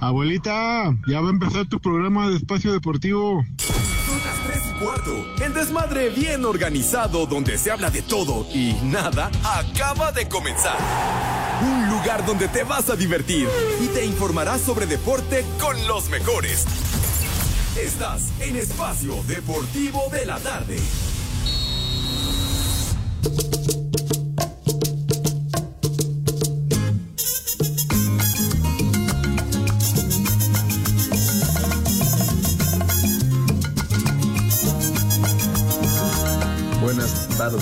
Abuelita, ya va a empezar tu programa de espacio deportivo. Son las 3 y cuarto. El desmadre bien organizado donde se habla de todo y nada acaba de comenzar. Un lugar donde te vas a divertir y te informarás sobre deporte con los mejores. Estás en Espacio Deportivo de la Tarde.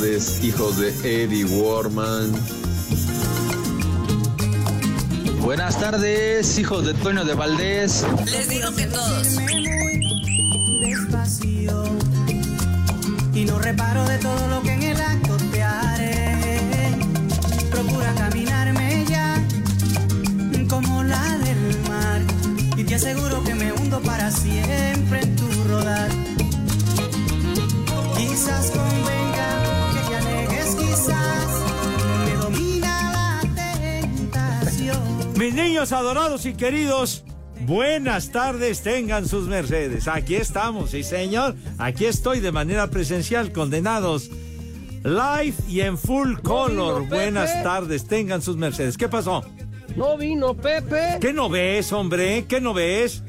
Hijos de Eddie Warman. Buenas tardes, hijos de Toño de Valdés. Les digo que todos. Despacio y no reparo de todo lo que en el acto te haré. Procura caminarme ya como la del mar y te aseguro que me hundo para siempre niños adorados y queridos, buenas tardes, tengan sus mercedes. Aquí estamos, sí señor, aquí estoy de manera presencial, condenados. Live y en full color. Buenas tardes, tengan sus mercedes. ¿Qué pasó? No vino Pepe. ¿Qué no ves, hombre? ¿Qué no ves?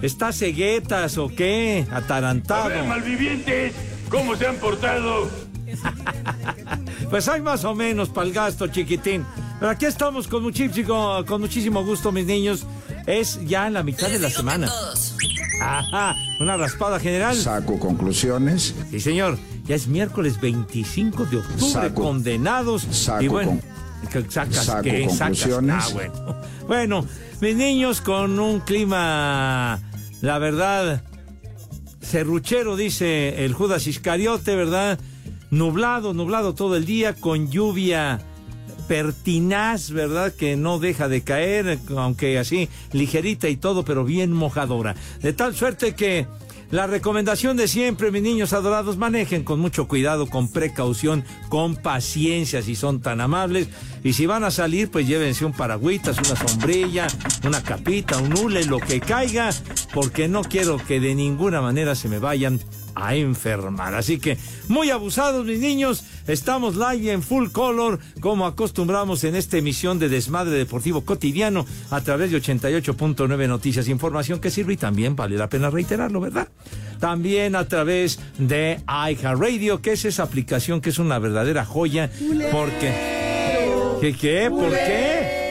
¿Estás ceguetas o qué? Atarantado. A ver, malvivientes, ¿cómo se han portado? Pues hay más o menos para el gasto, chiquitín. Pero aquí estamos con muchísimo, con muchísimo gusto, mis niños. Es ya la mitad de la semana. Ajá, una raspada general. Saco conclusiones. Sí, señor. Ya es miércoles 25 de octubre, Saco- condenados. saco y bueno, con- ¿qué sacas saco qué? Sacas- conclusiones. Ah, bueno. Bueno, mis niños con un clima, la verdad, serruchero, dice el Judas Iscariote, ¿verdad? Nublado, nublado todo el día, con lluvia pertinaz, ¿verdad? Que no deja de caer, aunque así ligerita y todo, pero bien mojadora. De tal suerte que la recomendación de siempre, mis niños adorados, manejen con mucho cuidado, con precaución, con paciencia, si son tan amables. Y si van a salir, pues llévense un paragüitas, una sombrilla, una capita, un hule, lo que caiga, porque no quiero que de ninguna manera se me vayan a enfermar. Así que muy abusados mis niños, estamos live en full color como acostumbramos en esta emisión de Desmadre Deportivo Cotidiano a través de 88.9 Noticias, información que sirve y también vale la pena reiterarlo, ¿verdad? También a través de iHeartRadio, que es esa aplicación que es una verdadera joya porque... ¿Qué qué? ¿Por qué?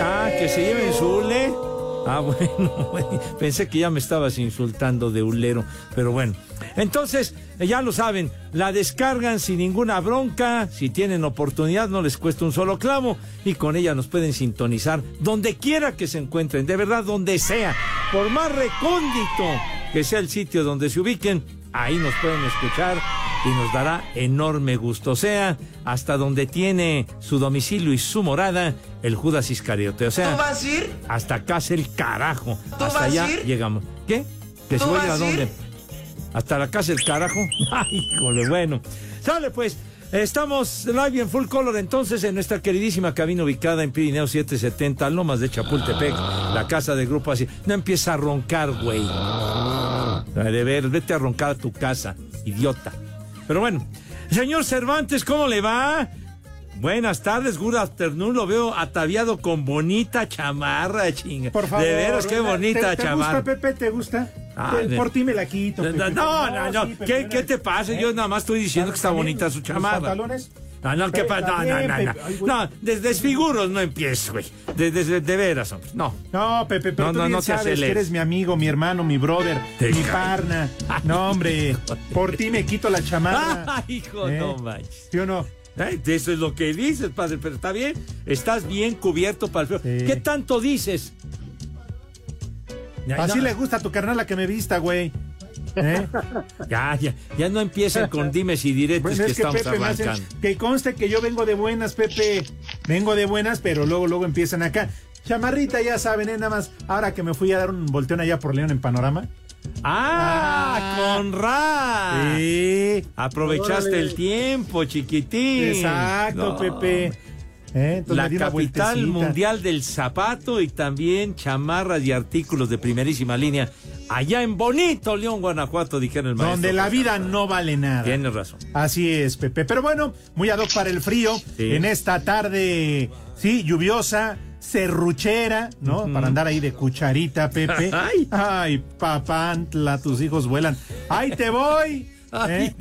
Ah, que se lleven su hule. Ah, bueno, pensé que ya me estabas insultando de hulero, pero bueno. Entonces, eh, ya lo saben, la descargan sin ninguna bronca, si tienen oportunidad no les cuesta un solo clavo y con ella nos pueden sintonizar donde quiera que se encuentren, de verdad donde sea, por más recóndito que sea el sitio donde se ubiquen, ahí nos pueden escuchar y nos dará enorme gusto. O sea, hasta donde tiene su domicilio y su morada, el Judas Iscariote. O sea, ¿Tú vas a ir? hasta acá es el carajo. ¿Tú Hasta vas a allá ir? llegamos. ¿Qué? ¿Que ¿Tú si voy a dónde? Hasta la casa el carajo. Ay, híjole, bueno. Sale pues. Estamos live en full color entonces en nuestra queridísima cabina ubicada en Pirineo 770, Lomas de Chapultepec, la casa de grupo así. No empieza a roncar, güey. De ver, vete a roncar a tu casa, idiota. Pero bueno, señor Cervantes, ¿cómo le va? Buenas tardes, good afternoon. Lo veo ataviado con bonita chamarra, chinga. Por favor. De veras, qué bonita ¿Te, te chamarra. gusta, Pepe? ¿Te gusta? Ah, Te- por ti me la quito. No, Pepe. no, no, no. sí, Pepe, ¿Qué, qué te pasa? Yo nada más estoy diciendo que está bonita su los chamarra. pantalones. No, no, ¿qué Pepe, pasa? No, no, no, no. No, de desfiguros no empiezo, güey. De, de- de veras, hombre. No. No, Pepe, pero No, tú no, bien no te sabes que eres mi amigo, mi hermano, mi brother, Te mi cae. parna. No, hombre, por ti me quito la chamarra. Ay, hijo, ¿Eh? no manches. ¿Sí o no? Eso es lo que dices, padre, pero está bien. Estás bien cubierto para el frío. ¿Qué tanto dices? Así no. le gusta a tu carnal la que me vista, güey. ¿Eh? Ya, ya, ya no empiecen con dimes y diretes Bueno, que es que estamos Pepe arrancando. que conste que yo vengo de buenas, Pepe. Vengo de buenas, pero luego, luego empiezan acá. Chamarrita, ya saben, ¿eh? nada más. Ahora que me fui a dar un volteón allá por León en Panorama. ¡Ah! ¡Con Ra! Sí. Aprovechaste Órale. el tiempo, chiquitín. Exacto, No. Pepe. ¿Eh? La capital mundial del zapato y también chamarras y artículos de primerísima línea. Allá en bonito León, Guanajuato, dijeron el maestro. Donde la vida no vale nada. Tienes razón. Así es, Pepe. Pero bueno, muy ad hoc para el frío. Sí. En esta tarde, sí, lluviosa, serruchera, ¿no? Para andar ahí de cucharita, Pepe. Ay. Ay, papantla, tus hijos vuelan. ¡Ay, te voy! ¿Eh?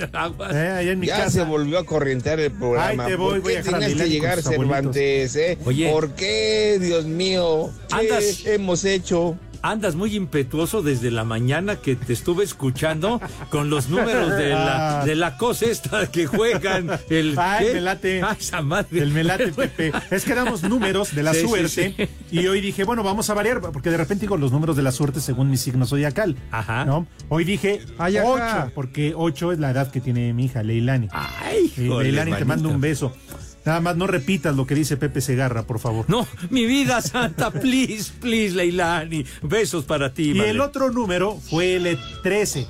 ¿Eh? En mi Ya casa. se volvió a corrientear el programa. Ay, te voy, ¿Por voy a qué dejar a tenías que llegar. Cervantes, eh? Oye. ¿Por qué, Dios mío? ¿Qué Andas- hemos hecho? Andas muy impetuoso desde la mañana que te estuve escuchando con los números de la, de la cosa esta que juegan. El, Ah. Ay, ¿qué? me late. Ay, esa madre. El melate, Pepe. Es que damos números de la Sí, suerte. sí. Y hoy dije, bueno, vamos a variar, porque de repente digo los números de la suerte según mi signo zodiacal. Ajá. ¿no? Hoy dije. 8, porque 8 es la edad que tiene mi hija, Leilani. Ay, Eh, Leilani, te mando un beso. Nada más no repitas lo que dice Pepe Segarra, por favor. No, mi vida santa, please, please, Leilani. Besos para ti, y madre. el otro número fue el 13,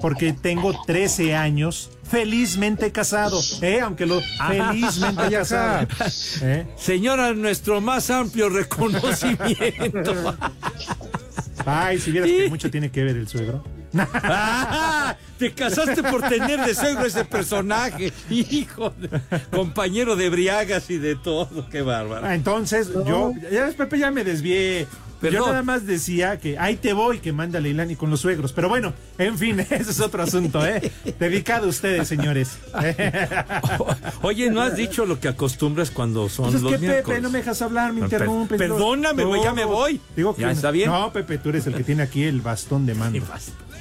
porque tengo 13 años felizmente casado, ¿eh? Aunque lo felizmente casado. ¿eh? Señora, nuestro más amplio reconocimiento. Ay, si vieras que mucho tiene que ver el suegro. Ah, te casaste por tener de suegro ese personaje. Hijo, de- compañero de briagas y de todo. Qué bárbaro. Ah, Entonces, yo, ya ves, Pepe, ya me desvié. Perdón. Yo nada más decía que ahí te voy, que manda Leilani con los suegros. Pero bueno, en fin, ese es otro asunto, ¿eh? Dedicado a ustedes, señores. Oye, ¿no has dicho lo que acostumbras cuando son Pues es los que Pepe, no me dejas hablar, me interrumpes. perdóname, güey, ya me voy. Digo que Ya está bien. No, Pepe, tú eres el que tiene aquí el bastón de mando.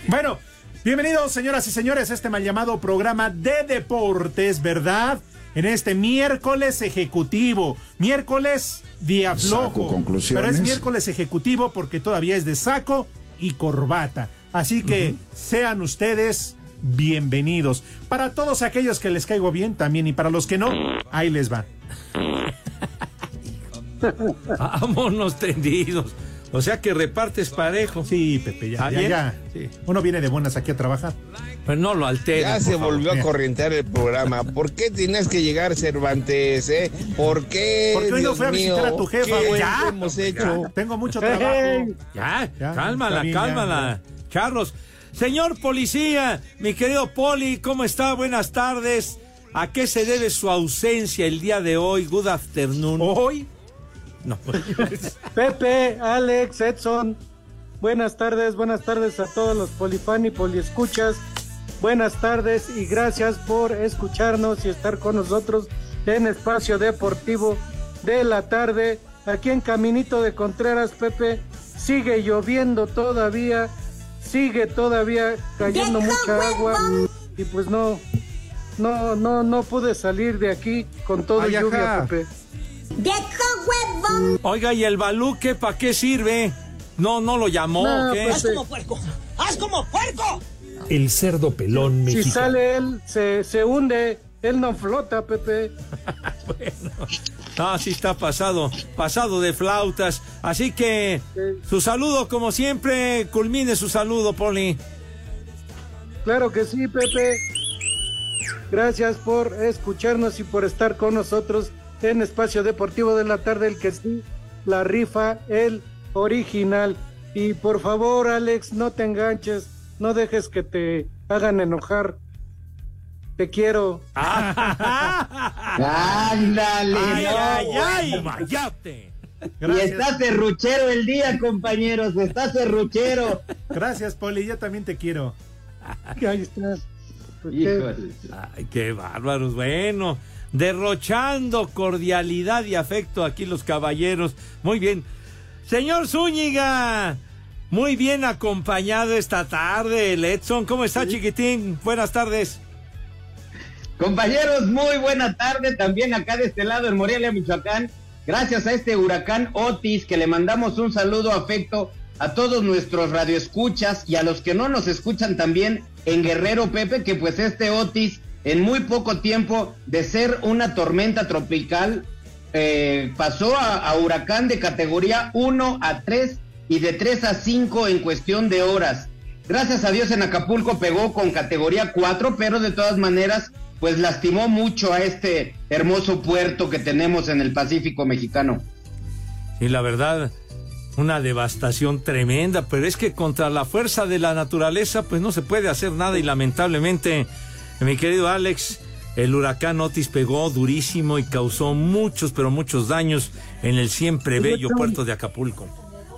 Bueno, bienvenidos, señoras y señores, a este mal llamado programa de deportes, ¿verdad? En este miércoles ejecutivo. Miércoles día Saco flojo. conclusiones. Pero es miércoles ejecutivo porque todavía es de saco y corbata. Así que sean ustedes bienvenidos. Para todos aquellos que les caigo bien también y para los que no, ahí les va. Vámonos tendidos. O sea que repartes parejo. Sí, Pepe, ya, ¿Ah, ya, ya. Sí. Uno viene de buenas aquí a trabajar. Pues no lo alteres. Ya se favor. volvió a corrientear el programa. ¿Por qué tienes que llegar Cervantes, eh? ¿Por qué, Porque hoy no fui a visitar a tu jefa, ¿Qué güey. Ya. hemos hecho? Tengo mucho trabajo. Ya, Ya, cálmala, cálmala. Charlos. Señor policía, mi querido Poli, ¿cómo está? Buenas tardes. ¿A qué se debe su ausencia el día de hoy? Good afternoon. Hoy No. Pepe, Alex, Edson, buenas tardes, buenas tardes a todos los polifan y poliescuchas. Buenas tardes y gracias por escucharnos y estar con nosotros en Espacio Deportivo de la tarde. Aquí en Caminito de Contreras, Pepe, sigue lloviendo todavía, sigue todavía cayendo mucha agua y pues no, no, no, no pude salir de aquí con todo Ay, lluvia, ajá. Pepe. Oiga, ¿y el baluque para qué sirve? No, no lo llamó. No, ¿qué? pues, El cerdo pelón Si mexicano. sale él, se, se hunde. Él no flota, Pepe. Ah, sí está pasado, pasado de flautas. Así que su saludo, como siempre, culmine su saludo, Poli. Claro que sí, Pepe. Gracias por escucharnos y por estar con nosotros en Espacio Deportivo de la Tarde, el que sí, la rifa, el original. Y por favor, Alex, no te enganches, no dejes que te hagan enojar. Te quiero. Ándale, Ay, no, ay, ay. Y está serruchero el día, compañeros, está serruchero. Gracias, Poli, yo también te quiero. Ahí está. Pues. Ay, qué bárbaros. Bueno, derrochando cordialidad y afecto aquí los caballeros. Muy bien. Señor Zúñiga, muy bien acompañado esta tarde, el Edson. ¿Cómo está, chiquitín? Buenas tardes. Compañeros, muy buena tarde también acá de este lado en Morelia, Michoacán. Gracias a este huracán Otis que le mandamos un saludo afecto a todos nuestros radioescuchas y a los que no nos escuchan también en Guerrero Pepe, que pues este Otis en muy poco tiempo de ser una tormenta tropical eh, pasó a, a huracán de categoría 1 a 3 y de 3 a 5 en cuestión de horas. Gracias a Dios en Acapulco pegó con categoría 4, pero de todas maneras pues lastimó mucho a este hermoso puerto que tenemos en el Pacífico mexicano. Y la verdad, una devastación tremenda, pero es que contra la fuerza de la naturaleza pues no se puede hacer nada y lamentablemente, mi querido Alex, el huracán Otis pegó durísimo y causó muchos, pero muchos daños en el siempre bello puerto de Acapulco.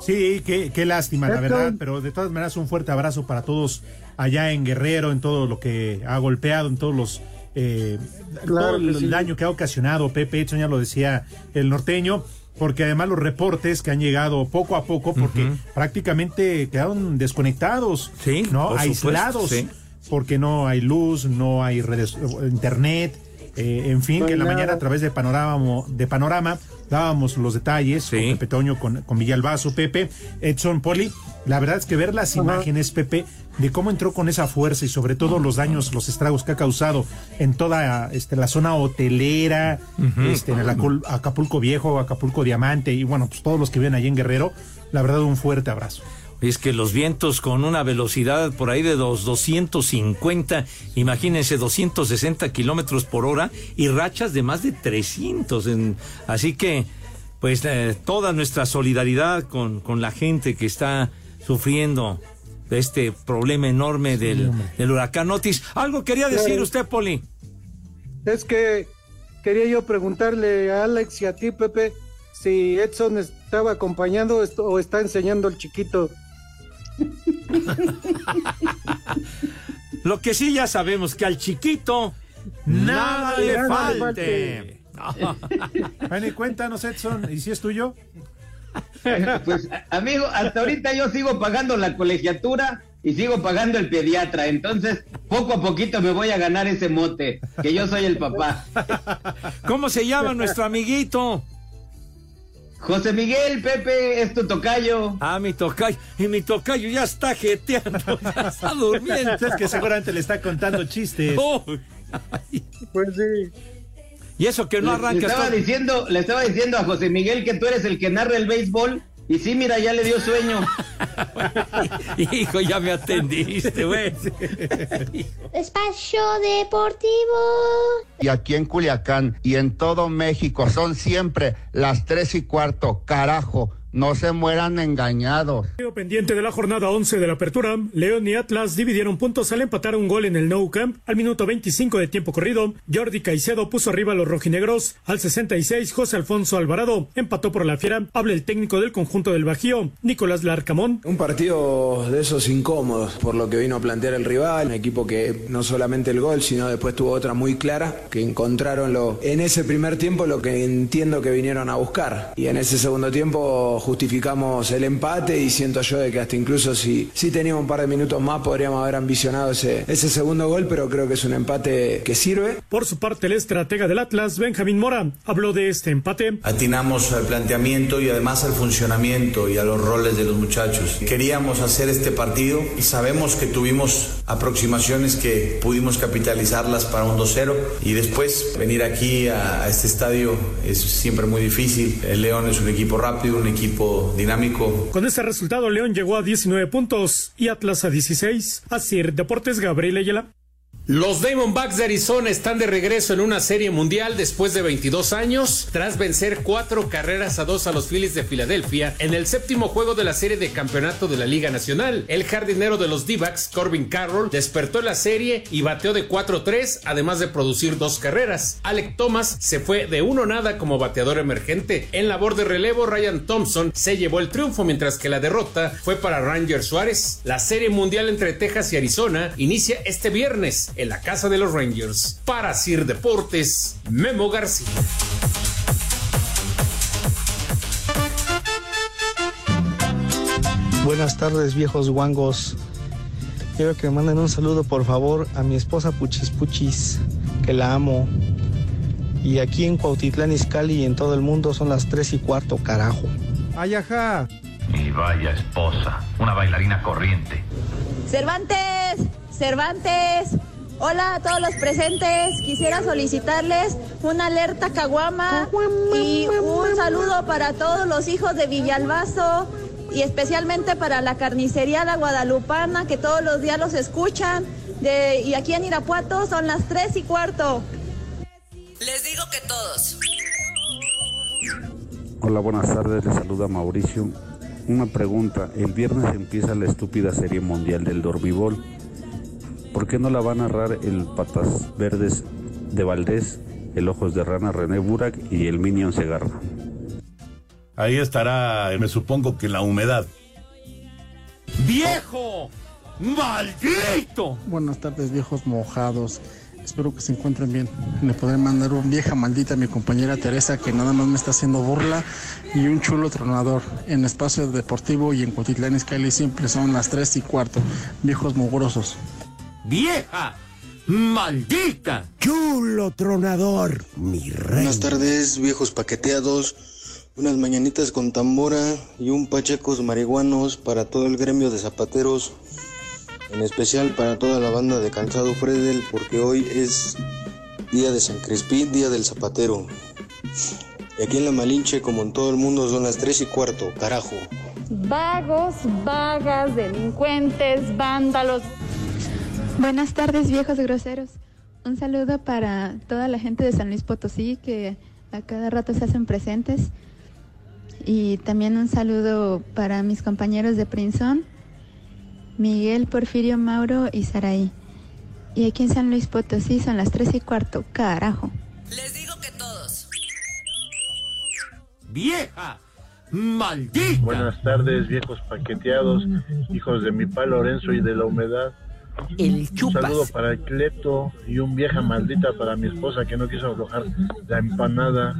Sí, qué, qué lástima, la verdad, pero de todas maneras un fuerte abrazo para todos allá en Guerrero, en todo lo que ha golpeado, en todos los eh, todo el daño que ha ocasionado Pepe Edson, ya lo decía el norteño, porque además los reportes que han llegado poco a poco, porque prácticamente quedaron desconectados, ¿no? aislados, supuesto, porque no hay luz, no hay redes, internet. eh, en fin, No que en la nada. mañana a través de Panorama, de Panorama dábamos los detalles con Pepe Toño, con, con Villalbazo, Pepe, Edson Poli. La verdad es que ver las imágenes, Pepe, de cómo entró con esa fuerza y sobre todo los daños, los estragos que ha causado en toda este, la zona hotelera, este, en el Acul- Acapulco Viejo, Acapulco Diamante y bueno, pues todos los que viven allí en Guerrero, la verdad un fuerte abrazo. Es que los vientos con una velocidad por ahí de los 250, imagínense 260 kilómetros por hora y rachas de más de 300. en- así que, pues, eh, toda nuestra solidaridad con, con la gente que está sufriendo este problema enorme del, del huracán Otis. Algo quería decir usted, Poli. Es que quería yo preguntarle a Alex y a ti, Pepe, si Edson estaba acompañando esto- o está enseñando al chiquito. Lo que sí ya sabemos que al chiquito nada le Nada falte. Bueno, y cuéntanos, Edson, ¿y si es tuyo? Pues amigo, hasta ahorita yo sigo pagando la colegiatura y sigo pagando el pediatra, entonces poco a poquito me voy a ganar ese mote, que yo soy el papá. ¿Cómo se llama nuestro amiguito? José Miguel, Pepe, es tu tocayo. Ah, mi tocayo. Y mi tocayo ya está jeteando, ya está durmiendo. Es que seguramente le está contando chistes. Uy. Pues sí. Y eso que no arranca. Le estaba diciendo, le estaba diciendo a José Miguel que tú eres el que narra el béisbol y sí, mira, ya le dio sueño. Hijo, ya me atendiste, güey. Espacio Deportivo. Y aquí en Culiacán y en todo México son siempre las tres y cuarto. Carajo, no se mueran engañados. Pendiente de la jornada 11 de la apertura, León y Atlas dividieron puntos al empatar un gol en el Nou Camp al minuto 25 de tiempo corrido. Jordi Caicedo puso arriba a los rojinegros. Al 66, José Alfonso Alvarado empató por la fiera. Habla el técnico del conjunto del Bajío, Nicolás Larcamón. Un partido de esos incómodos por lo que vino a plantear el rival, un equipo que no solamente el gol, sino después tuvo otra muy clara, que encontraron lo, en ese primer tiempo lo que entiendo que vinieron a buscar. Y en ese segundo tiempo justificamos el empate y siento yo de que hasta incluso si, si teníamos un par de minutos más podríamos haber ambicionado ese, ese segundo gol, pero creo que es un empate que sirve. Por su parte, el estratega del Atlas, Benjamín Mora, habló de este empate. Atinamos al planteamiento y además al funcionamiento y a los roles de los muchachos. Queríamos hacer este partido y sabemos que tuvimos aproximaciones que pudimos capitalizarlas para un 2-0 y después venir aquí a, a este estadio es siempre muy difícil. El León es un equipo rápido, un equipo Con este resultado, León llegó a 19 puntos y Atlas a 16. Así, Deportes Gabriel Ayala. Los Diamondbacks de Arizona están de regreso en una serie mundial después de 22 años, tras vencer cuatro carreras a dos a los Phillies de Filadelfia en el séptimo juego de la serie de campeonato de la Liga Nacional. El jardinero de los D-backs, Corbin Carroll, despertó la serie y bateó de 4-3, además de producir dos carreras. Alec Thomas se fue de uno nada como bateador emergente. En labor de relevo, Ryan Thompson se llevó el triunfo, mientras que la derrota fue para Ranger Suárez. La serie mundial entre Texas y Arizona inicia este viernes en la casa de los Rangers. Para Sir Deportes, Memo García. Buenas tardes, viejos guangos. Quiero que me manden un saludo, por favor, a mi esposa Puchis Puchis, que la amo. Y aquí en Cuautitlán Izcalli y en todo el mundo son las tres y cuarto, carajo. Ay, ajá. Y vaya esposa, una bailarina corriente. Cervantes, Cervantes. Hola a todos los presentes. Quisiera solicitarles una alerta caguama y un saludo para todos los hijos de Villalbazo y especialmente para la carnicería La Guadalupana que todos los días los escuchan. De, y aquí en Irapuato son las tres y cuarto. Les digo que todos. Hola, buenas tardes. Les saluda Mauricio. Una pregunta. El viernes empieza la estúpida serie mundial del dormibol. ¿Por qué no la va a narrar el Patas Verdes de Valdés, el Ojos de Rana René Burak y el Minion Segarra? Ahí estará, me supongo que la humedad. ¡Viejo! ¡Maldito! Buenas tardes, viejos mojados. Espero que se encuentren bien. Le podré mandar un vieja maldita a mi compañera Teresa que nada más me está haciendo burla y un chulo tronador. En espacio deportivo y en Cotitlán Iscali siempre son las tres y cuarto. Viejos mugrosos. ¡Vieja! ¡Maldita! Chulo tronador, mi rey. Buenas tardes, viejos paqueteados. Unas mañanitas con tambora y un pachecos marihuanos para todo el gremio de zapateros. En especial para toda la banda de Calzado Fredel, porque hoy es día de San Crispín, día del zapatero. Y aquí en la Malinche, como en todo el mundo, son las tres y cuarto, carajo. Vagos, vagas, delincuentes, vándalos. Buenas tardes, viejos groseros. Un saludo para toda la gente de San Luis Potosí que a cada rato se hacen presentes. Y también un saludo para mis compañeros de Prinzón, Miguel, Porfirio, Mauro y Saraí. Y aquí en San Luis Potosí son las tres y cuarto, carajo. Les digo que todos. ¡Vieja! ¡Maldita! Buenas tardes, viejos paqueteados, hijos de mi pa Lorenzo y de la humedad. El Un chupas. saludo para el Cleto y un vieja maldita para mi esposa que no quiso aflojar la empanada.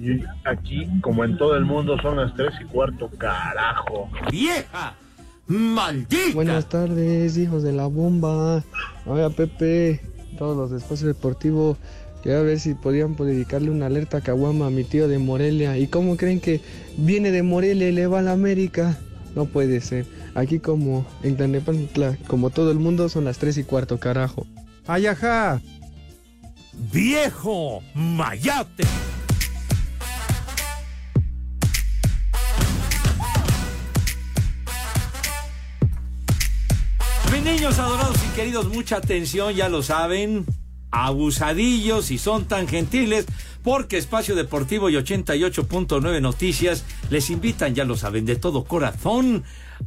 Y aquí, como en todo el mundo, son las tres y cuarto, carajo. ¡Vieja! ¡Maldita! Buenas tardes, hijos de la bomba. Oiga, Pepe, todos los de espacio deportivo. Quería ver si podían dedicarle una alerta a Caguama a mi tío de Morelia. ¿Y cómo creen que viene de Morelia y le va a la América? No puede ser. Aquí como en Tlanepantla, como todo el mundo, son las tres y cuarto, carajo. Ay, ajá. ¡Viejo! ¡Mayate! Mis niños adorados y queridos, mucha atención, ya lo saben. Abusadillos y son tan gentiles porque Espacio Deportivo y 88.9 Noticias les invitan, ya lo saben, de todo corazón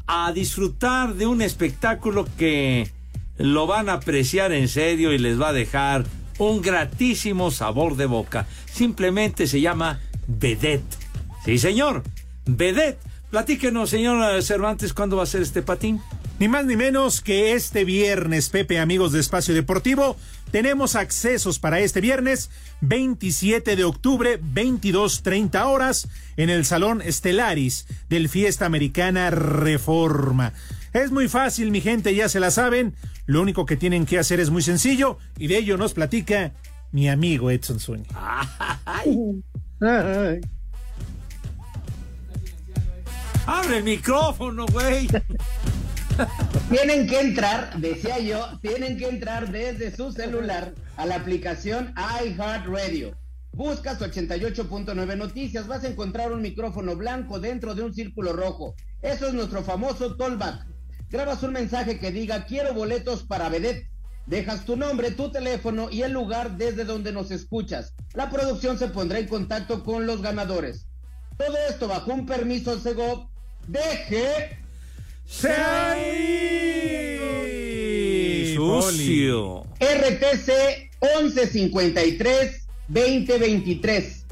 a disfrutar de un espectáculo que lo van a apreciar en serio y les va a dejar un gratísimo sabor de boca. Simplemente se llama Vedette. Sí, señor, Vedette. Platíquenos, señor Cervantes, ¿cuándo va a ser este patín? Ni más ni menos que este viernes, Pepe, amigos de Espacio Deportivo, tenemos accesos para este viernes 27 de octubre, 22.30 horas, en el Salón Estelaris del Fiesta Americana Reforma. Es muy fácil, mi gente, ya se la saben. Lo único que tienen que hacer es muy sencillo y de ello nos platica mi amigo Edson Zúñiga. Abre el micrófono, güey. Tienen que entrar, decía yo, tienen que entrar desde su celular a la aplicación iHeartRadio. Buscas 88.9 Noticias, vas a encontrar un micrófono blanco dentro de un círculo rojo. Eso es nuestro famoso tollback. Grabas un mensaje que diga quiero boletos para Vedette. Dejas tu nombre, tu teléfono y el lugar desde donde nos escuchas. La producción se pondrá en contacto con los ganadores. Todo esto bajo un permiso Segov. Deje Sucio. RTC 1153 2023.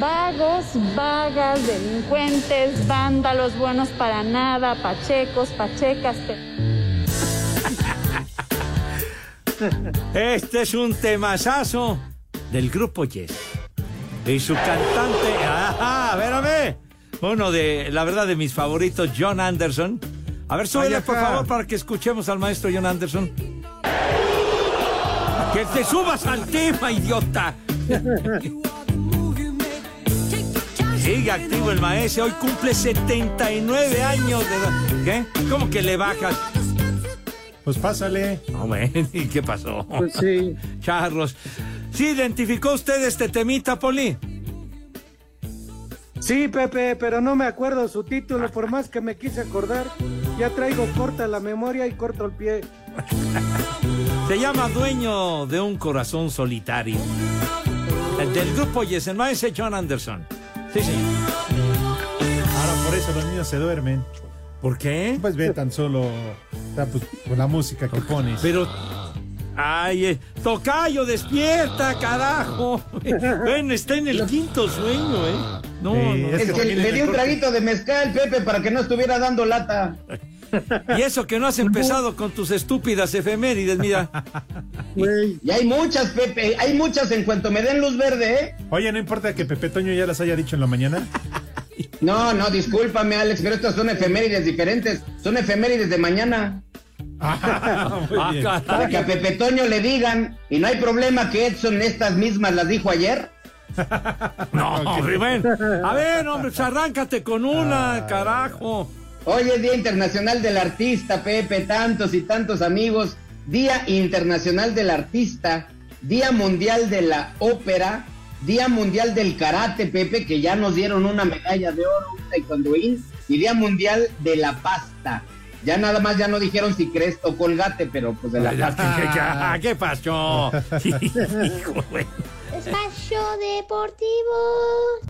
Vagos, vagas, delincuentes, vándalos, buenos para nada, pachecos, pachecas. Este es un temazazo del grupo Yes. Y su cantante. ¡Ajá! ¡Espérame! Uno de, la verdad, de mis favoritos, John Anderson. A ver, súbele, por favor, para que escuchemos al maestro John Anderson. Que te subas al tema, idiota. Sigue activo el maestro, hoy cumple 79 años de edad. ¿Qué? ¿Cómo que le bajas? Pues pásale. No, ven, ¿y qué pasó? Pues sí. Charlos. ¿Sí identificó usted este temita, Poli? Sí, Pepe, pero no me acuerdo su título, por más que me quise acordar. Ya traigo corta la memoria y corto el pie. Se llama Dueño de un Corazón Solitario. El del grupo Yes, el maestro John Anderson. Sí, señor. Ahora por eso los niños se duermen. ¿Por qué? Pues ve tan solo o sea, pues, con la música que pones. Pero. Ay, eh, Tocayo, despierta, carajo. Bueno, está en el quinto sueño, ¿eh? No, Sí, no. es Es que le di un traguito de mezcal, Pepe, para que no estuviera dando lata. Y eso que no has empezado con tus estúpidas efemérides, mira. Y hay muchas, Pepe, hay muchas en cuanto me den luz verde, ¿eh? Oye, no importa que Pepe Toño ya las haya dicho en la mañana. No, no, discúlpame, Alex, pero estas son efemérides diferentes. Son efemérides de mañana. Ah, bien. Para que a Pepe Toño le digan, y no hay problema que Edson estas mismas las dijo ayer. No, bueno. A ver, hombre, pues arráncate con una, carajo. Hoy es Día Internacional del Artista, Pepe, tantos y tantos amigos. Día Internacional del Artista, Día Mundial de la Ópera, Día Mundial del Karate, Pepe, que ya nos dieron una medalla de oro, un taekwondoín, y Día Mundial de la Pasta. Ya nada más ya no dijeron si crees o colgate, pero pues de la ¿Qué, pasta. qué- qué- qué pasó? Hijo, güey. Espacio Deportivo.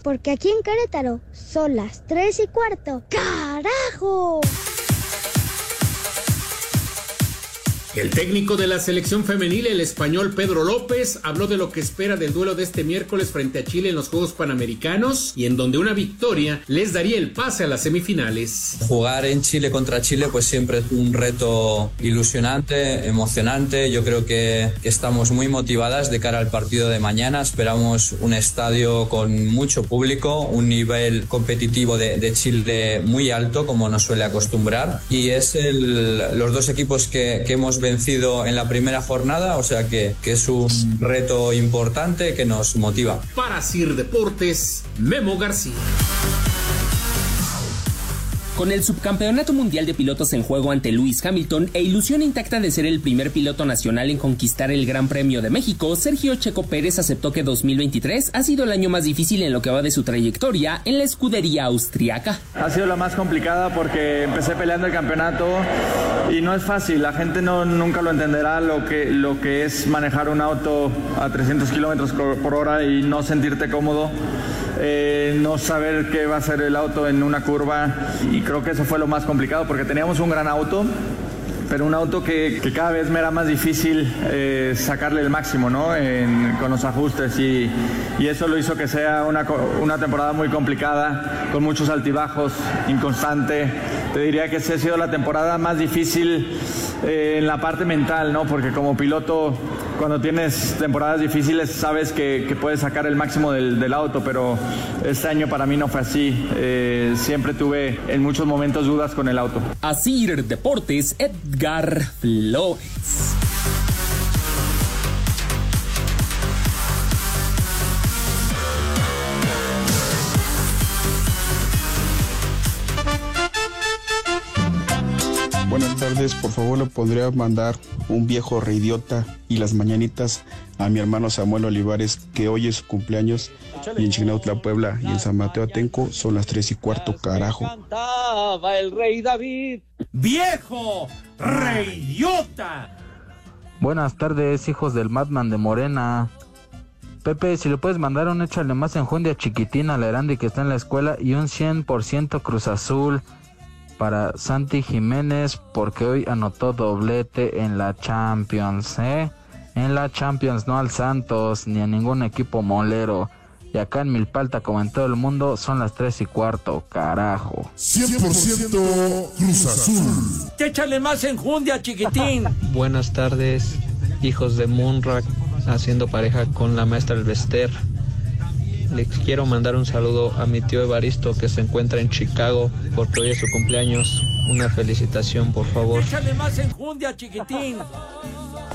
Porque aquí en Querétaro son las 3 y cuarto. ¡Carajo! El técnico de la selección femenil, el español Pedro López, habló de lo que espera del duelo de este miércoles frente a Chile en los Juegos Panamericanos y en donde una victoria les daría el pase a las semifinales. Jugar en Chile contra Chile pues siempre es un reto ilusionante, emocionante. Yo creo que estamos muy motivadas de cara al partido de mañana. Esperamos un estadio con mucho público, un nivel competitivo de, de Chile muy alto como nos suele acostumbrar. Y es el- los dos equipos que, que hemos vencido en la primera jornada, o sea que, que es un reto importante que nos motiva. Para Sir Deportes, Memo García. Con el subcampeonato mundial de pilotos en juego ante Lewis Hamilton e ilusión intacta de ser el primer piloto nacional en conquistar el Gran Premio de México, Sergio Checo Pérez aceptó que 2023 ha sido el año más difícil en lo que va de su trayectoria en la escudería austriaca. Ha sido la más complicada porque empecé peleando el campeonato y no es fácil. La gente no, nunca lo entenderá lo que, lo que es manejar un auto a 300 kilómetros por hora y no sentirte cómodo, eh, no saber qué va a hacer el auto en una curva. Y creo que eso fue lo más complicado porque teníamos un gran auto. Pero un auto que, que cada vez me era más difícil eh, sacarle el máximo, ¿no? En- con los ajustes y, y eso lo hizo que sea una, una temporada muy complicada, con muchos altibajos, inconstante. Te diría que esa ha sido la temporada más difícil eh, en la parte mental, ¿no? Porque como piloto, cuando tienes temporadas difíciles, sabes que, puedes sacar el máximo del, auto, pero este año para mí no fue así. Eh, siempre tuve en muchos momentos dudas con el auto. Asir Deportes, Edgar Flores. Tardes, por favor le podría mandar un viejo reidiota y las mañanitas a mi hermano Samuel Olivares, que hoy es su cumpleaños, y en Chignautla, Puebla, y en San Mateo Atenco son las tres y cuarto, carajo. Cantaba el rey David. ¡Viejo! ¡Reyota! Buenas tardes, hijos del Madman de Morena. Pepe, si le puedes mandar un échale más enjundia chiquitina a la Erandi que está en la escuela y un 100% Cruz Azul para Santi Jiménez porque hoy anotó doblete en la Champions, ¿eh? En la Champions, no al Santos ni a ningún equipo molero. Y acá en Milpalta, como en todo el mundo, son las 3 y cuarto, carajo. 100% Cruz Azul. Échale más enjundia, chiquitín. Buenas tardes, hijos de Munrak, haciendo pareja con la maestra Elvester. Le quiero mandar un saludo a mi tío Evaristo que se encuentra en Chicago porque hoy es su cumpleaños. Una felicitación, por favor. Échale más enjundia, chiquitín.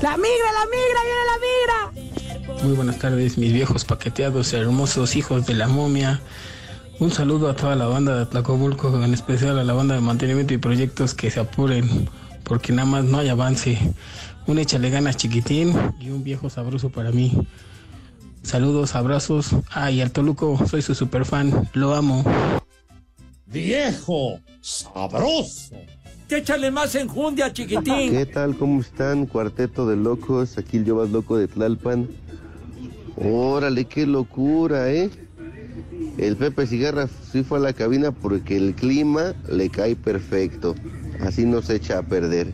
La migra, la migra, viene la migra. Muy buenas tardes, mis viejos paqueteados, hermosos hijos de la momia. Un saludo a toda la banda de Tlacomulco, en especial a la banda de mantenimiento y proyectos que se apuren, porque nada más no hay avance. Un échale ganas chiquitín y un viejo sabroso para mí. Saludos, abrazos. Ay, al Toluco, soy su super fan, lo amo. Viejo, sabroso. Échale más enjundia, chiquitín. ¿Qué tal? ¿Cómo están? Cuarteto de locos, aquí el yo más loco de Tlalpan. Órale, qué locura, ¿eh? El Pepe Cigarra sí fue a la cabina porque el clima le cae perfecto. Así nos echa a perder.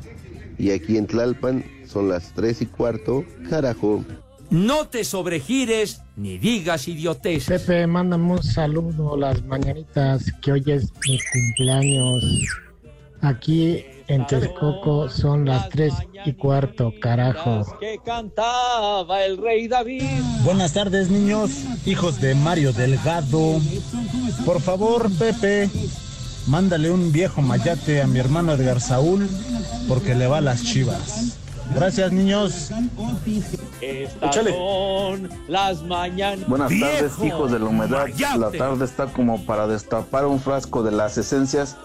Y aquí en Tlalpan son las tres y cuarto. Carajo. No te sobregires ni digas idiotez. Pepe, mándame un saludo las mañanitas, que hoy es mi cumpleaños. Aquí en Texcoco son las tres y cuarto, carajo. Que cantaba el rey David. Buenas tardes, niños, hijos de Mario Delgado. Por favor, Pepe, mándale un viejo mayate a mi hermano Edgar Saúl porque le va a las chivas. Gracias, niños. Estas son las mañanas. Buenas tardes, hijos de la humedad. La tarde está como para destapar un frasco de las esencias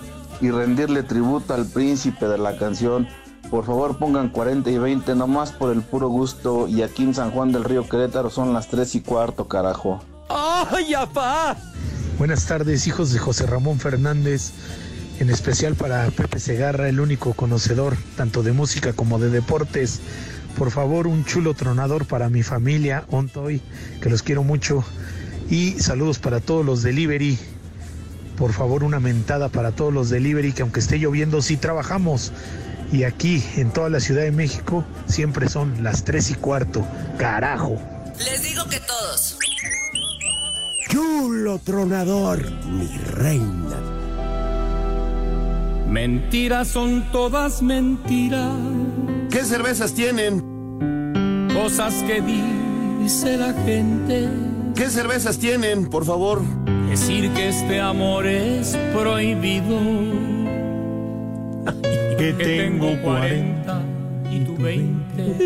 y rendirle tributo al príncipe de la canción. Por favor, pongan 40 y 20 nomás por el puro gusto. Y aquí en San Juan del Río Querétaro son las 3 y cuarto, carajo. ¡Ay, apá! Buenas tardes, hijos de José Ramón Fernández. En especial para Pepe Segarra, el único conocedor tanto de música como de deportes. Por favor, un chulo tronador para mi familia, Ontoy, que los quiero mucho. Y saludos para todos los delivery. Por favor, una mentada para todos los delivery, que aunque esté lloviendo, sí trabajamos. Y aquí, en toda la Ciudad de México, siempre son las tres y cuarto. Carajo. Les digo que todos. Chulo tronador, mi reina. Mentiras son todas mentiras. ¿Qué cervezas tienen? Cosas que dice la gente. ¿Qué cervezas tienen, por favor? Decir que este amor es prohibido. Que tengo 40 y tú 20.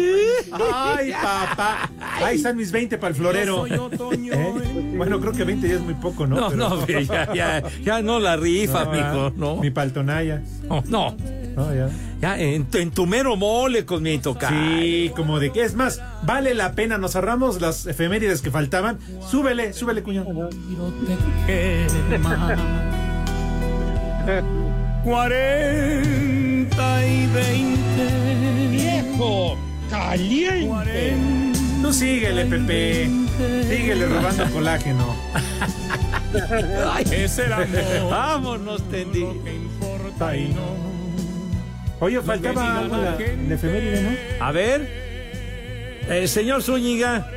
Ay, papá. Ahí están mis 20 para el florero. Yo soy otoño. ¿Eh? Bueno, creo que 20 ya es muy poco, ¿no? No, Pero- no, ya, ya, ya no la rifa, No, mijo, no. Mi paltonaya. No, no. No, ya. Ya, en, tu- en tu mero mole con mi toca. Sí, como de que es más, vale la pena, nos ahorramos las efemérides que faltaban. Súbele, súbele, cuñado. Cuarenta y veinte. Viejo, caliente. Tú síguele, Pepe. Síguele robando colágeno. Es el amor. Vámonos, Tendi. Oye, faltaba algo la, la efeméride, ¿no? A ver. El señor Zúñiga.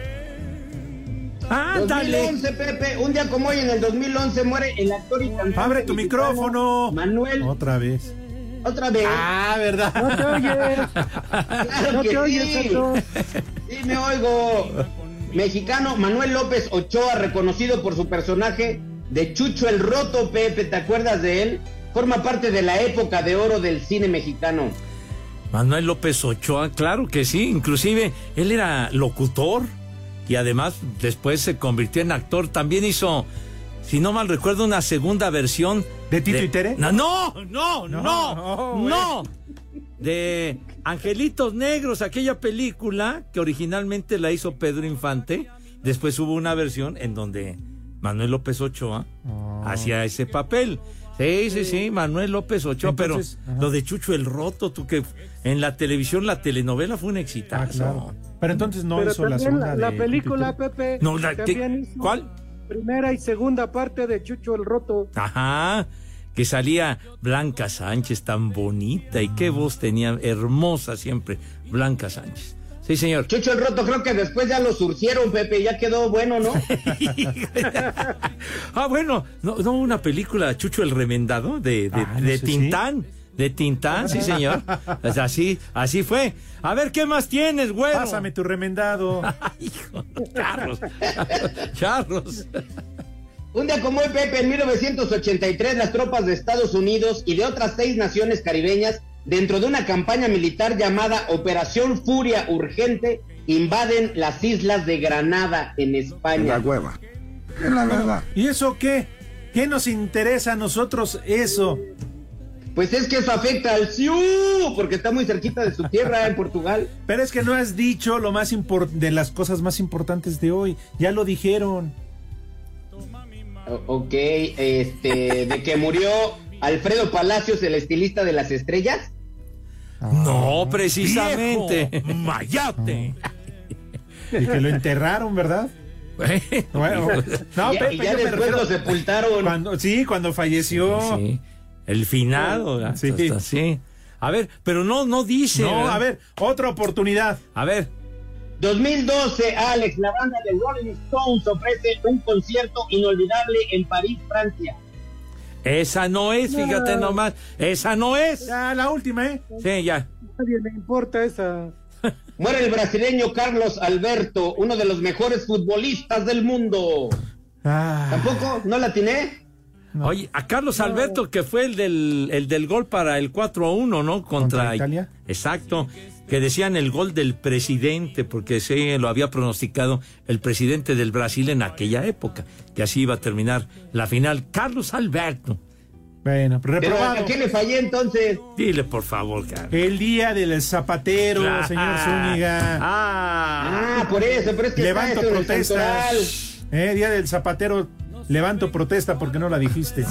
Ándale. 2011, Pepe, un día como hoy en el 2011 muere el actor y cantante Abre tu micrófono. Manuel. Otra vez. Otra vez. Ah, ¿verdad? No te oyes. Claro No que te oyes. Sí, me oigo. Mexicano Manuel López Ochoa, reconocido por su personaje de Chucho el Roto, Pepe, ¿te acuerdas de él? Forma parte de la época de oro del cine mexicano. Manuel López Ochoa, claro que sí. Inclusive él era locutor y además después se convirtió en actor. También hizo, si no mal recuerdo, una segunda versión. ¿De Tito y Tere? No, no, no, no, No, no. De Angelitos Negros, aquella película que originalmente la hizo Pedro Infante. Después hubo una versión en donde Manuel López Ochoa hacía ese papel. Sí, sí, sí, Manuel López Ochoa, Entonces, pero ajá. lo de Chucho el Roto, tú que en la televisión la telenovela fue un exitazo. Ah, claro. Pero entonces no Pero hizo la segunda la, de película, Pepe. No, la- también ¿qué? hizo ¿Cuál? Primera y segunda parte de Chucho el Roto. Ajá, que salía Blanca Sánchez tan bonita y qué voz tenía hermosa siempre, Blanca Sánchez. Sí, señor. Chucho el Roto creo que después ya lo surcieron, Pepe, ya quedó bueno, ¿no? Ah, bueno, no, no una película Chucho el Remendado de, de, Ah, no de Tintán. ¿De Tintán? Sí, señor. Pues así, así fue. A ver, ¿qué más tienes, güey? Pásame tu remendado. Hijo, charros, charros. Un día como hoy, Pepe, en 1983, las tropas de Estados Unidos y de otras seis naciones caribeñas, dentro de una campaña militar llamada Operación Furia Urgente, invaden las islas de Granada, en España. La hueva. Es la verdad. ¿Y eso qué? ¿Qué nos interesa a nosotros eso? Pues es que eso afecta al Siu, porque está muy cerquita de su tierra en Portugal. Pero es que no has dicho lo más de las cosas más importantes de hoy. Ya lo dijeron. O- ok, este, de que murió Alfredo Palacios, el estilista de las estrellas. No, precisamente. Viejo Mayate. Y que lo enterraron, ¿verdad? Bueno, no, Y- Pepe, y ya yo me después refiero- lo sepultaron. Cuando, sí, cuando falleció. Sí. El finado. Sí. Hasta sí. A ver, pero no, no dice. No, ¿verdad? a ver, otra oportunidad. A ver. 2012, Alex, la banda de Rolling Stones ofrece un concierto inolvidable en París, Francia. Esa no es, fíjate No. nomás. Esa no es. Ya, la última, ¿eh? Sí, ya. Nadie le importa esa. Muere el brasileño Carlos Alberto, uno de los mejores futbolistas del mundo. Ah, ¿Tampoco? ¿No la Oye, a Carlos Alberto, que fue el del, el del gol para el 4 a 1, ¿no? Contra, ¿Contra Italia? Exacto. Que decían el gol del presidente, porque se lo había pronosticado el presidente del Brasil en aquella época, que así iba a terminar la final. Carlos Alberto. bueno, ¿Pero reprobado. a qué le fallé entonces? Dile, por favor, Carlos. El día del zapatero, Ah, señor Zúñiga. Ah, Ah, por eso, pero es que Levanto eso en el protesta. santoral. Eh, día del zapatero, levanto protesta porque no la dijiste.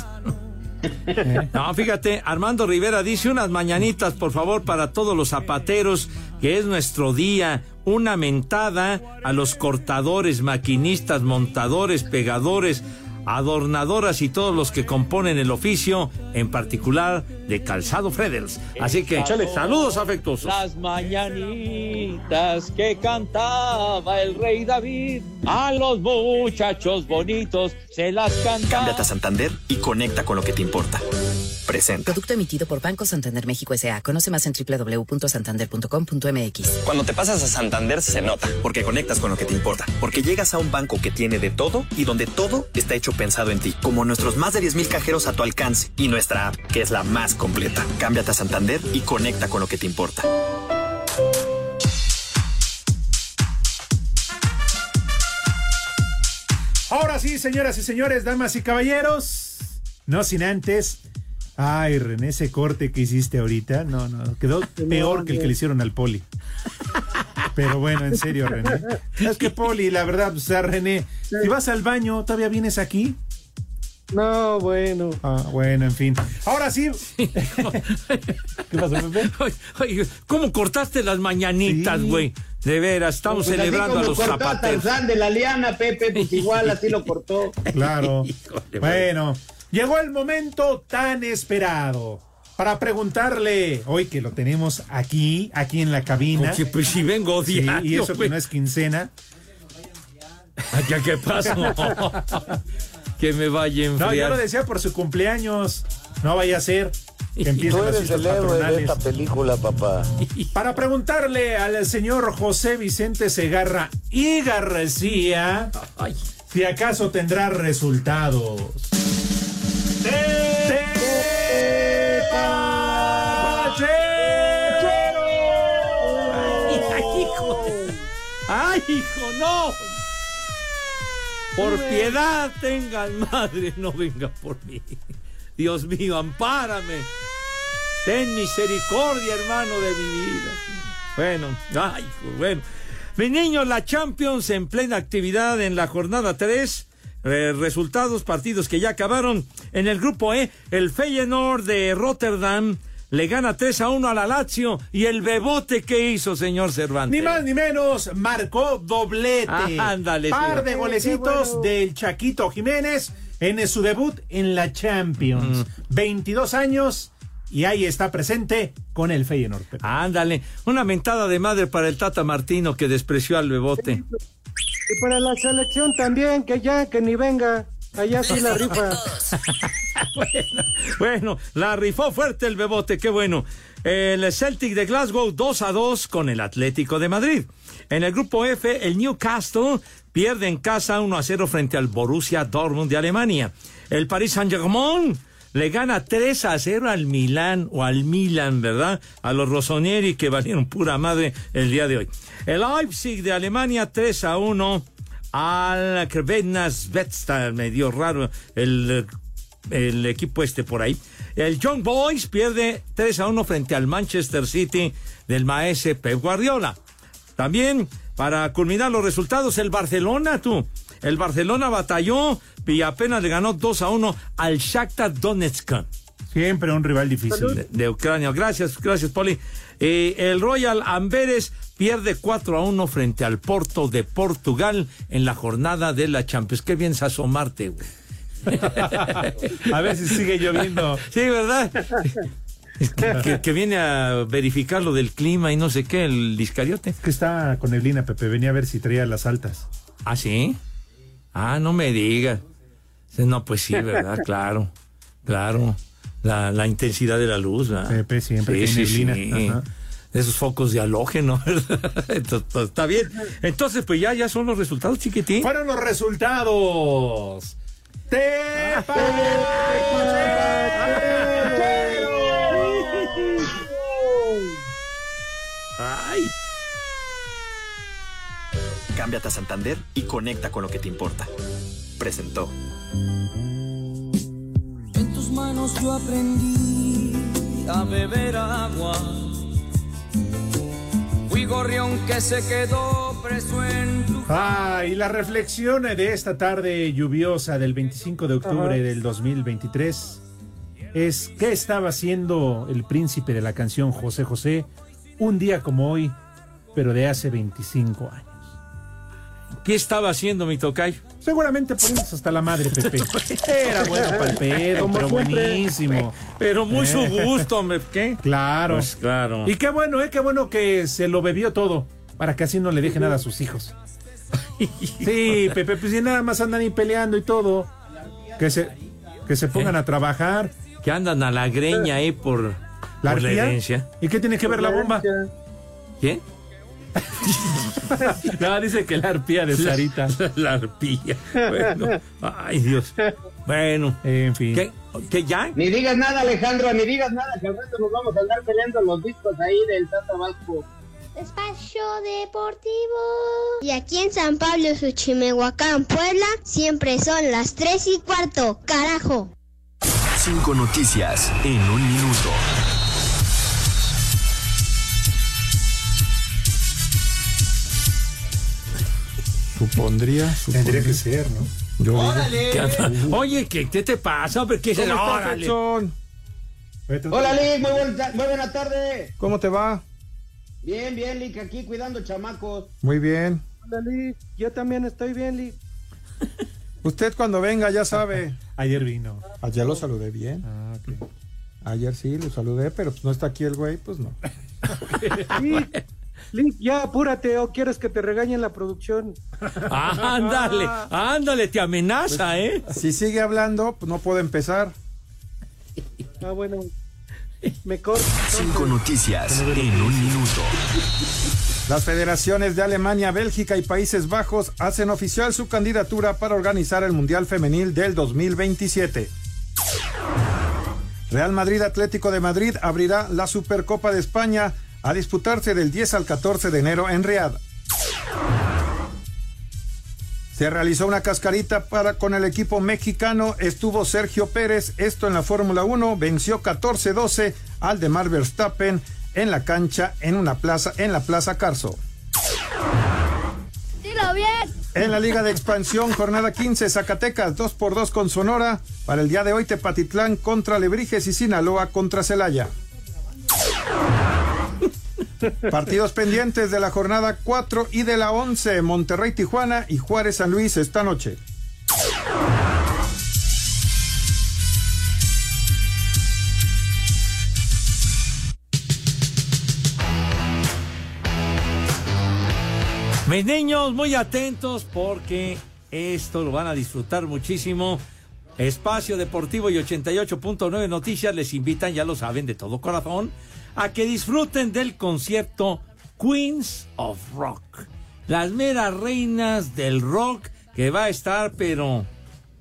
No, fíjate, Armando Rivera dice unas mañanitas, por favor, para todos los zapateros, que es nuestro día. Una mentada a los cortadores, maquinistas, montadores, pegadores, adornadoras y todos los que componen el oficio, en particular de Calzado Fredels. Así que, saludos afectuosos. Las mañanitas que cantaba el rey David, a los muchachos bonitos se las cantaba. Cámbiate a Santander y conecta con lo que te importa. Presenta. Producto emitido por Banco Santander México S.A. Conoce más en www.santander.com.mx. Cuando te pasas a Santander se nota, porque conectas con lo que te importa, porque llegas a un banco que tiene de todo y donde todo está hecho pensado en ti, como nuestros más de 10.000 cajeros a tu alcance y nuestra app, que es la más completa. Cámbiate a Santander y conecta con lo que te importa. Ahora sí, señoras y señores, damas y caballeros. No sin antes. Ay, René, ese corte que hiciste ahorita, no, no, quedó peor que el que le hicieron al Poli. Pero bueno, en serio, René. Es que Poli, la verdad, o sea, René, si vas al baño, ¿todavía vienes aquí? No, bueno. Ah, bueno, en fin. Ahora sí. ¿Qué pasó, Pepe? Oye, ¿Cómo cortaste las mañanitas, Sí. güey? De veras, estamos Pues así celebrando a como los a zapateros. Tarzán de la liana, Pepe, pues igual así lo cortó. Claro. Híjole, Bueno, llegó el momento tan esperado para preguntarle, hoy que lo tenemos aquí, aquí en la cabina. Porque pues si vengo Sí, diario, y eso que no es quincena. ¿Qué, qué pasó? Que me vaya a No, yo enfriar. lo decía por su cumpleaños. No vaya a ser que empiecen Tú eres el héroe de esta película, papá. Para preguntarle al señor José Vicente Segarra y García Ay. si acaso tendrá resultados. Ay, hijo. Ay, hijo, no. Por piedad tengan madre, no venga por mí. Dios mío, ampárame. Ten misericordia, hermano de mi vida. Bueno, ay, bueno. Mis niños, la Champions en plena actividad en la jornada 3. Eh, resultados, partidos que ya acabaron. En el grupo E, el Feyenoord de Rotterdam le gana 3 a 1 a la Lazio. Y el bebote que hizo, señor Cervantes. Ni más ni menos, marcó doblete. Ah, ándale, Par de golecitos del Chaquito Jiménez en su debut en la Champions. Mm. 22 años y ahí está presente con el Feyenoord. Ándale, una mentada de madre para el Tata Martino que despreció al bebote. Y para la selección también, que ya, que ni venga. Allá sí la rifa. bueno, bueno, la rifó fuerte el bebote, qué bueno. El Celtic de Glasgow 2 a 2 con el Atlético de Madrid. En el grupo F, el Newcastle pierde en casa 1 a 0 frente al Borussia Dortmund de Alemania. El Paris Saint-Germain le gana 3 a 0 al Milán o al Milan, ¿verdad? A los Rossoneri que valieron pura madre el día de hoy. El Leipzig de Alemania 3 a 1 al Krevenas Vetsta, medio raro el, el equipo este por ahí. El Young Boys pierde 3 a 1 frente al Manchester City del maese Pep Guardiola. También, para culminar los resultados, el Barcelona, tú. El Barcelona batalló y apenas le ganó 2 a 1 al Shakhtar Donetsk. Siempre un rival difícil. De, de Ucrania. Gracias, gracias, Poli. Eh, el Royal Amberes pierde 4 a 1 frente al Porto de Portugal en la jornada de la Champions. Qué bien asomarte, güey. a ver si sigue lloviendo. Sí, ¿verdad? Que, viene a verificar lo del clima y no sé qué, el discariote. Que está con neblina, Pepe. Venía a ver si traía las altas. ¿Ah, sí? Ah, no me digas. No, pues sí, ¿verdad? Claro, claro. La, la intensidad de la luz, ¿verdad? Pepe, siempre sí, sí, neblina. Sí. Esos focos de halógeno, ¿verdad? Entonces, está bien. Entonces, pues ya, ya son los resultados, chiquitín. Fueron los resultados. ¡Te ¡Ay! Cámbiate a Santander y conecta con lo que te importa. Presentó. En tus manos yo aprendí a beber agua. Gorrión que se quedó preso en tu. Ah, y la reflexión de esta tarde lluviosa del 25 de octubre Ajá. del 2023 es ¿qué estaba haciendo el príncipe de la canción José José un día como hoy, pero de hace 25 años? ¿Qué estaba haciendo mi tocayo? Seguramente poniéndose hasta la madre, Pepe. Era bueno para el pedo, Como pero siempre. buenísimo. Pero muy su Eh. gusto, hombre. ¿Qué? Claro. Pues claro. Y qué bueno, eh, qué bueno que se lo bebió todo, para que así no le deje nada a sus hijos. Sí, Pepe, pues si nada más andan ahí peleando y todo, que se, que se pongan a trabajar. Que andan a la greña ahí por ¿La por la herencia. ¿Y qué tiene que ver la bomba? ¿Quién? No, dice que la arpía de Sarita. La, la arpía. Bueno, ay Dios. Bueno, en fin. ¿Qué, qué ya? Ni digas nada, Alejandro, ni digas nada, que al rato nos vamos a andar peleando los discos ahí del Tata Vasco. Espacio Deportivo. Y aquí en San Pablo, Suchimehuacán, Puebla, siempre son las 3 y cuarto. Carajo. Cinco noticias en un minuto. Supondría, Tendría que ser, ¿no? Yo digo- ¿Qué anda? Oye, ¿qué, qué te pasa? hombre? ¿Qué se ¿Cómo estás, Órale. Hola, Lick, muy, buena- muy buena tarde. ¿Cómo te va? Bien, bien, Lick, aquí cuidando chamacos. Muy bien. Hola, Lick. Yo también estoy bien, Lick. Usted cuando venga ya sabe. Ayer vino. Ayer lo saludé bien. Ah, ok. Ayer sí lo saludé, pero pues no está aquí el güey, pues no. Lick, ya apúrate o quieres que te regañen la producción. Ándale, ándale, te amenaza, ¿eh? Si sigue hablando, pues no puedo empezar. Ah, bueno. Me corto. Cinco noticias en un minuto. Las federaciones de Alemania, Bélgica y Países Bajos hacen oficial su candidatura para organizar el Mundial Femenil del 2027. Real Madrid Atlético de Madrid abrirá la Supercopa de España a disputarse del 10 al 14 de enero en Riad. Se realizó una cascarita para con el equipo mexicano, estuvo Sergio Pérez, esto en la Fórmula 1, venció 14-12 al de Mar Verstappen en la cancha en una plaza en la Plaza Carso. Dilo bien. En la Liga de Expansión, jornada 15, Zacatecas 2 por 2 con Sonora. Para el día de hoy, Tepatitlán contra Lebrijes y Sinaloa contra Celaya. Partidos pendientes de la jornada 4 y de la 11, Monterrey, Tijuana y Juárez, San Luis esta noche. Mis niños, muy atentos porque Esto lo van a disfrutar muchísimo. Espacio Deportivo y 88.9 Noticias les invitan, ya lo saben, de todo corazón, a que disfruten del concierto Queens of Rock. Las meras reinas del rock que va a estar, pero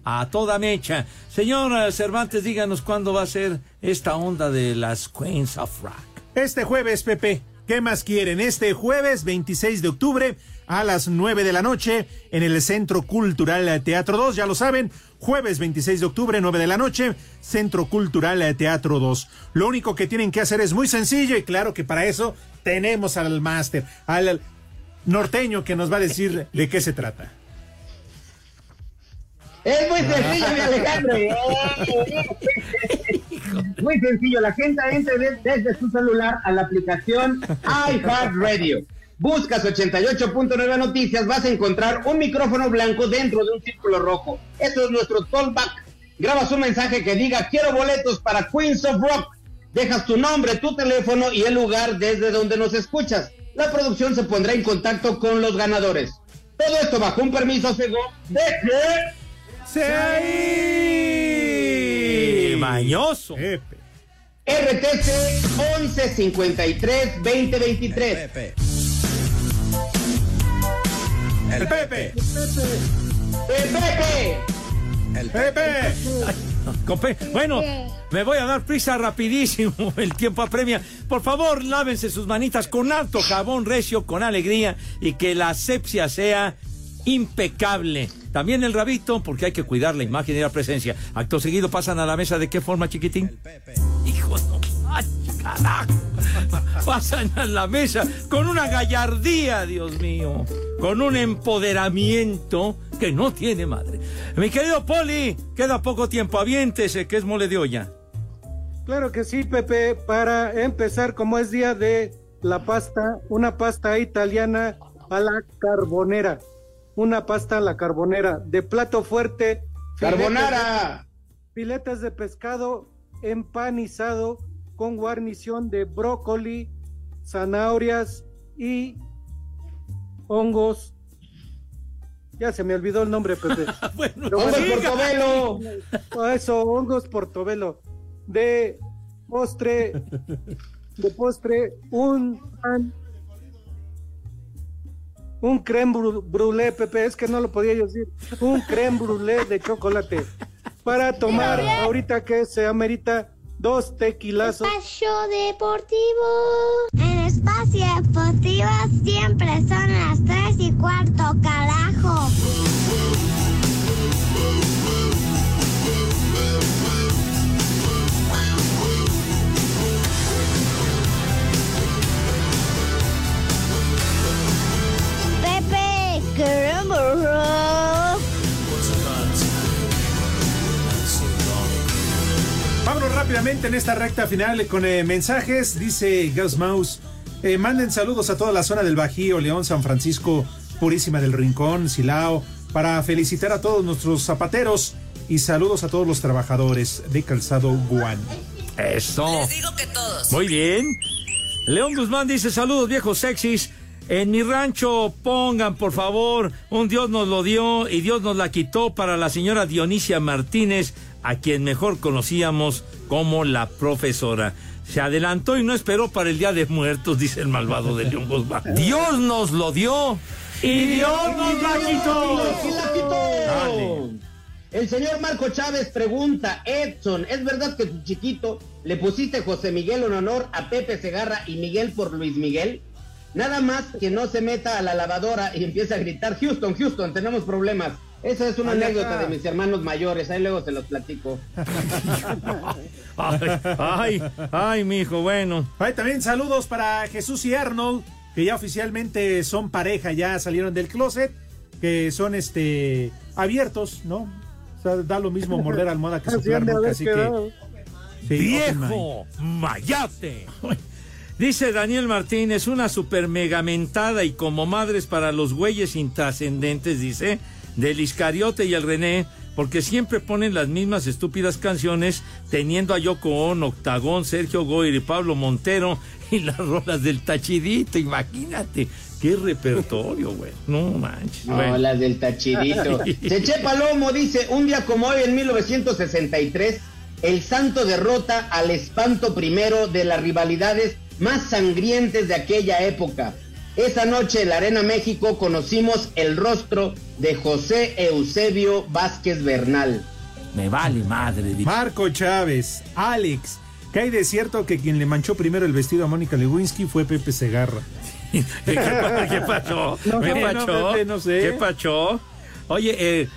a toda mecha. Señor Cervantes, díganos cuándo va a ser esta onda de las Queens of Rock. Este jueves, Pepe. ¿Qué más quieren? Este jueves 26 de octubre a las 9 de la noche en el Centro Cultural Teatro 2, ya lo saben, jueves 26 de octubre 9 de la noche, Centro Cultural Teatro 2. Lo único que tienen que hacer es muy sencillo y claro que para eso tenemos al máster, al norteño que nos va a decir de qué se trata. Es muy sencillo, mi Alejandro. muy sencillo. La gente entra desde su celular a la aplicación iHeartRadio. Buscas 88.9 Noticias, vas a encontrar un micrófono blanco dentro de un círculo rojo. Eso es nuestro callback. Grabas un mensaje que diga quiero boletos para Queens of Rock. Dejas tu nombre, tu teléfono y el lugar desde donde nos escuchas. La producción se pondrá en contacto con los ganadores. Todo esto bajo un permiso cego de que ¡Sí! Mañoso. RTC 1153 2023. El Pepe. El Pepe. El Pepe. Bueno, me voy a dar prisa rapidísimo. El tiempo apremia. Por favor, lávense sus manitas con alto jabón recio, con alegría y que la asepsia sea impecable. También el rabito, porque hay que cuidar la imagen y la presencia. Acto seguido pasan a la mesa de qué forma, chiquitín? Hijo de... ¡Ay, carajo! Pasan a la mesa con una gallardía, Dios mío. Con un empoderamiento que no tiene madre. Mi querido Poli, queda poco tiempo. Aviéntese, que es mole de olla. Claro que sí, Pepe. Para empezar, como es día de la pasta, una pasta italiana a la carbonera una pasta a la carbonera, de plato fuerte. ¡Carbonara! Filetes de pescado empanizado con guarnición de brócoli, zanahorias y hongos. Ya se me olvidó el nombre, Pepe. ¡Hongos portobelo! Eso, hongos portobelo. De postre, de postre, un pan un creme brûlée, Pepe, es que no lo podía yo decir, un creme brûlée de chocolate para tomar ahorita que se amerita dos tequilazos. Espacio Deportivo. Espacio Deportivo siempre son las tres y cuarto, carajo. Vámonos rápidamente en esta recta final con eh, mensajes. Dice Gus Mouse. Eh, manden saludos a toda la zona del Bajío, León, San Francisco, Purísima del Rincón, Silao, para felicitar a todos nuestros zapateros y saludos a todos los trabajadores de Calzado Guan. Eso. Les digo que todos. Muy bien. León Guzmán dice saludos viejos sexys. En mi rancho pongan, por favor, un Dios nos lo dio y Dios nos la quitó para la señora Dionisia Martínez, a quien mejor conocíamos como la profesora. Se adelantó y no esperó para el Día de Muertos, dice el malvado de León Guzmán. Dios nos lo dio y Dios nos la quitó. El señor Marco Chávez pregunta, Edson, ¿es verdad que tu chiquito le pusiste José Miguel en honor a Pepe Segarra y Miguel por Luis Miguel? Nada más que no se meta a la lavadora y empiece a gritar, Houston, Houston, tenemos problemas. Esa es una anécdota de mis hermanos mayores, ahí luego se los platico. ay, ay, ay, mi hijo, bueno. Hay también saludos para Jesús y Arnold, que ya oficialmente son pareja, ya salieron del closet, que son este abiertos, ¿no? O sea, da lo mismo morder almohada que soplar boca, así que... Sí, ¡Viejo! ¡Mayate! Dice Daniel Martínez, una super mega mentada y como madres para los güeyes intrascendentes, dice, del Iscariote y el René, porque siempre ponen las mismas estúpidas canciones, teniendo a Yoko Ono, Octagón, Sergio Goyri, Pablo Montero y las rolas del Tachidito, imagínate, Qué repertorio, güey. No manches. No, Bueno. las del tachidito. Cheche Palomo dice, un día como hoy, en 1963, el Santo derrota al espanto primero de las rivalidades más sangrientes de aquella época. Esa noche en la Arena México conocimos el rostro de José Eusebio Vázquez Bernal. Me vale madre. Marco Chávez, Alex. Que hay de cierto que quien le manchó primero el vestido a Mónica Lewinsky fue Pepe Segarra. ¿Qué, pa- qué pasó? No ¿Qué sé, no, pasó? Pepe, no sé. ¿Qué pasó? Oye, eh,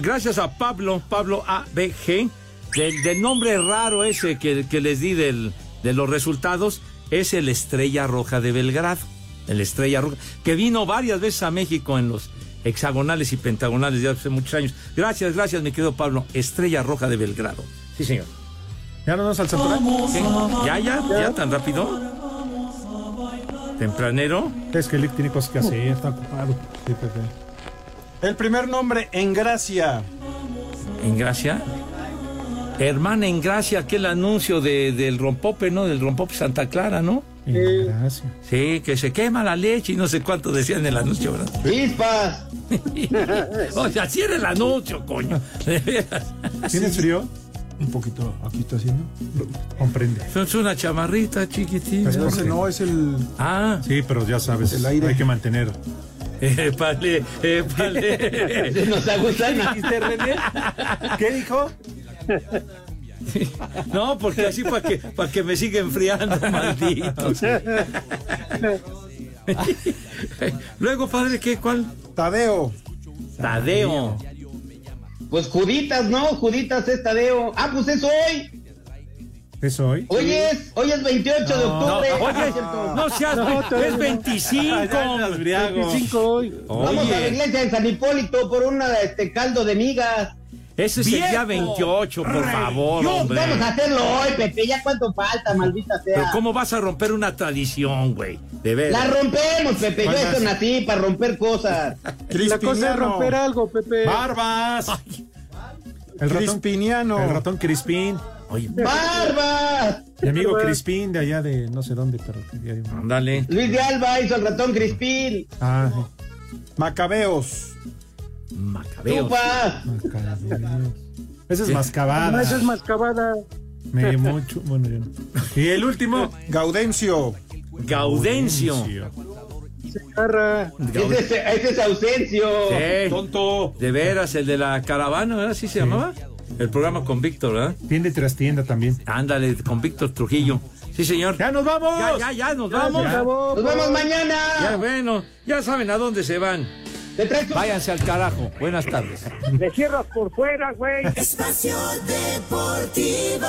gracias a Pablo, Pablo ABG, del, del nombre raro ese que, que les di del, de los resultados, es el Estrella Roja de Belgrado. El Estrella Roja, que vino varias veces a México en los hexagonales y pentagonales de hace muchos años. Gracias, gracias, mi querido Pablo. Estrella Roja de Belgrado. Sí, señor. ¿Ya no nos al. ¿Ya, ya, ya, tan rápido? ¿Tempranero? Es que Lick tiene cosas que hacer, está ocupado. Sí. El primer nombre, en Gracia. ¿En Gracia? Hermana en Gracia, aquel anuncio de, del rompope, ¿no? Del rompope Santa Clara, ¿no? Gracias. Sí, que se quema la leche y no sé cuánto decían en el anuncio, ¿verdad? ¡Chispas! o sea, así era el anuncio, coño. ¿Tienes frío? Un poquito, aquí está haciendo. Comprende. Es una chamarrita chiquitita. Es Ese no, es el. Ah, Sí, pero ya sabes, El aire. hay que mantener. épale, épale. Nos aguzan. ¿Qué dijo? No, porque así para que, para que me siga enfriando, malditos. Luego, padre, ¿qué? ¿Cuál? Tadeo. Tadeo. Pues Juditas, ¿no? Juditas es Tadeo. Ah, pues es hoy. ¿Es hoy? Hoy es, hoy es 28 de No, octubre. oye, no seas, es 25. 25 hoy. Vamos a la iglesia de San Hipólito por un este caldo de migas. Ese es el día 28, por favor, hombre. Vamos a hacerlo hoy, Pepe. Ya cuánto falta, maldita sea. Pero ¿cómo vas a romper una tradición, güey? De La veras. rompemos, Pepe. Yo ¿Cuál eso más? nací para romper cosas. La cosa es romper algo, Pepe. ¡Barbas! El ratón, Crispiniano. el ratón Crispín. Oye, ¡Barbas! Mi amigo Crispín de allá de no sé dónde, pero. ándale. Luis de Alba hizo el ratón Crispín. Ah, Macabeos. Macabeos. Macabeos. Esa es No, mascabada. esa es mascabada. Me mucho. Bueno, yo no. Y el último. Gaudencio. Gaudencio. Segarra. Ese es, ese es Ausencio. Sí. Tonto. De veras, el de la caravana, ¿verdad? ¿Sí se llamaba? El programa con Víctor, ¿verdad? Tienda y trastienda también. Ándale, con Víctor Trujillo. Sí, señor. ¡Ya nos vamos! Ya, ya, ya, nos vamos. Nos vemos mañana. Ya, bueno, ya saben a dónde se van. Te traes un- Váyanse al carajo. Buenas tardes. Le cierras por fuera, güey. Espacio Deportivo.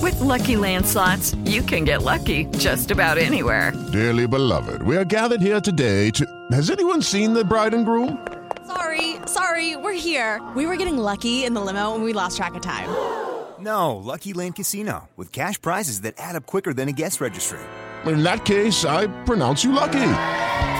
With Lucky Land slots, you can get lucky just about anywhere. Dearly beloved, we are gathered here today to. Has anyone seen the bride and groom? Sorry, sorry, we're here. We were getting lucky in the limo and we lost track of time. No, Lucky Land Casino, with cash prizes that add up quicker than a guest registry. In that case, I pronounce you lucky.